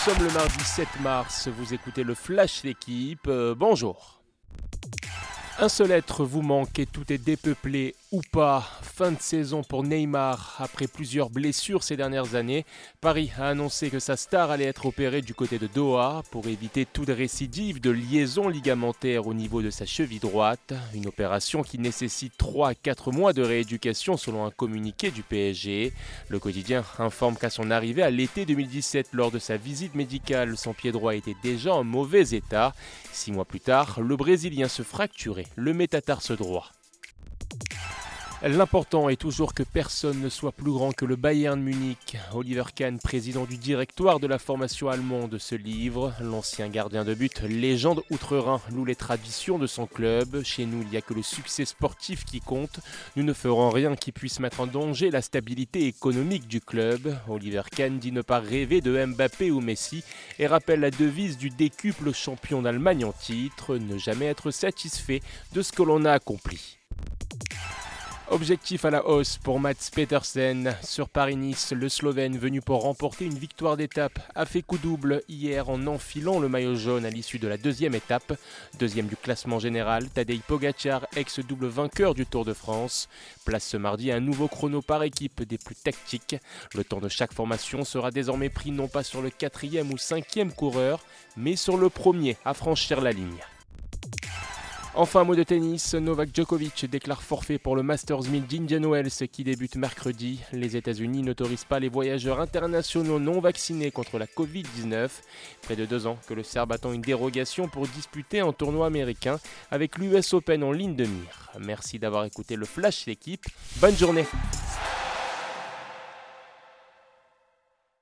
Nous sommes le mardi 7 mars, vous écoutez le Flash d'équipe, euh, bonjour. Un seul être vous manque et tout est dépeuplé ou pas. Fin de saison pour Neymar. Après plusieurs blessures ces dernières années, Paris a annoncé que sa star allait être opérée du côté de Doha pour éviter toute récidive de liaison ligamentaire au niveau de sa cheville droite. Une opération qui nécessite 3 à 4 mois de rééducation selon un communiqué du PSG. Le quotidien informe qu'à son arrivée à l'été 2017, lors de sa visite médicale, son pied droit était déjà en mauvais état. Six mois plus tard, le Brésilien se fracturait le métatarse droit. L'important est toujours que personne ne soit plus grand que le Bayern Munich. Oliver Kahn, président du directoire de la formation allemande, se livre. L'ancien gardien de but, légende outre-Rhin, loue les traditions de son club. Chez nous, il n'y a que le succès sportif qui compte. Nous ne ferons rien qui puisse mettre en danger la stabilité économique du club. Oliver Kahn dit ne pas rêver de Mbappé ou Messi et rappelle la devise du décuple champion d'Allemagne en titre, ne jamais être satisfait de ce que l'on a accompli. Objectif à la hausse pour Mats Petersen. Sur Paris-Nice, le Slovène venu pour remporter une victoire d'étape a fait coup double hier en enfilant le maillot jaune à l'issue de la deuxième étape. Deuxième du classement général, Tadej Pogacar, ex-double vainqueur du Tour de France. Place ce mardi un nouveau chrono par équipe des plus tactiques. Le temps de chaque formation sera désormais pris non pas sur le quatrième ou cinquième coureur, mais sur le premier à franchir la ligne. Enfin, mot de tennis, Novak Djokovic déclare forfait pour le Masters 1000 d'Indian Wells qui débute mercredi. Les États-Unis n'autorisent pas les voyageurs internationaux non vaccinés contre la Covid-19. Près de deux ans que le Serbe attend une dérogation pour disputer un tournoi américain avec l'US Open en ligne de mire. Merci d'avoir écouté le Flash d'équipe. Bonne journée.